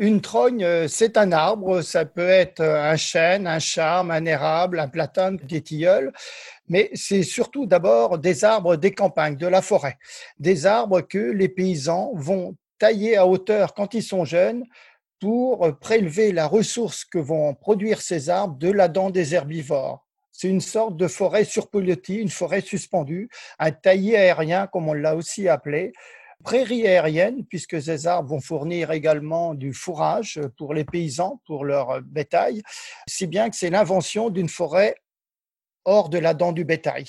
Une trogne, euh, c'est un arbre, ça peut être un chêne, un charme, un érable, un platane, des tilleuls, mais c'est surtout d'abord des arbres des campagnes, de la forêt, des arbres que les paysans vont tailler à hauteur quand ils sont jeunes pour prélever la ressource que vont produire ces arbres de la dent des herbivores. C'est une sorte de forêt surpilotie, une forêt suspendue, un taillis aérien, comme on l'a aussi appelé, prairie aérienne, puisque ces arbres vont fournir également du fourrage pour les paysans, pour leur bétail, si bien que c'est l'invention d'une forêt hors de la dent du bétail.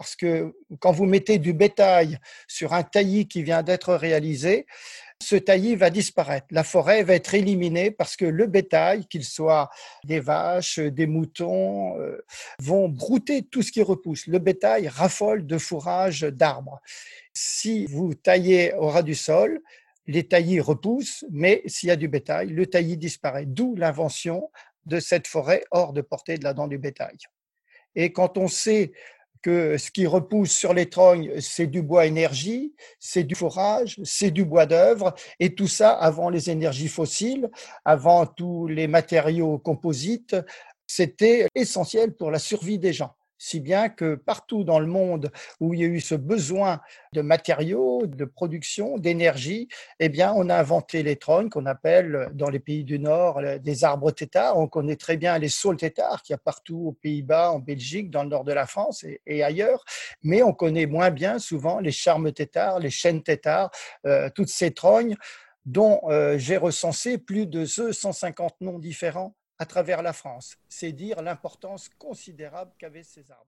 Parce que quand vous mettez du bétail sur un taillis qui vient d'être réalisé, ce taillis va disparaître. La forêt va être éliminée parce que le bétail, qu'il soit des vaches, des moutons, euh, vont brouter tout ce qui repousse. Le bétail raffole de fourrage d'arbres. Si vous taillez au ras du sol, les taillis repoussent, mais s'il y a du bétail, le taillis disparaît. D'où l'invention de cette forêt hors de portée de la dent du bétail. Et quand on sait que ce qui repousse sur les trognes, c'est du bois énergie, c'est du forage, c'est du bois d'œuvre, et tout ça avant les énergies fossiles, avant tous les matériaux composites, c'était essentiel pour la survie des gens si bien que partout dans le monde où il y a eu ce besoin de matériaux, de production, d'énergie, eh bien, on a inventé les trônes qu'on appelle dans les pays du Nord des arbres têtards. On connaît très bien les saules têtards qu'il y a partout aux Pays-Bas, en Belgique, dans le nord de la France et, ailleurs, mais on connaît moins bien souvent les charmes têtards, les chênes têtards, euh, toutes ces trognes dont euh, j'ai recensé plus de 150 noms différents à travers la France. C'est dire l'importance considérable qu'avaient ces arbres.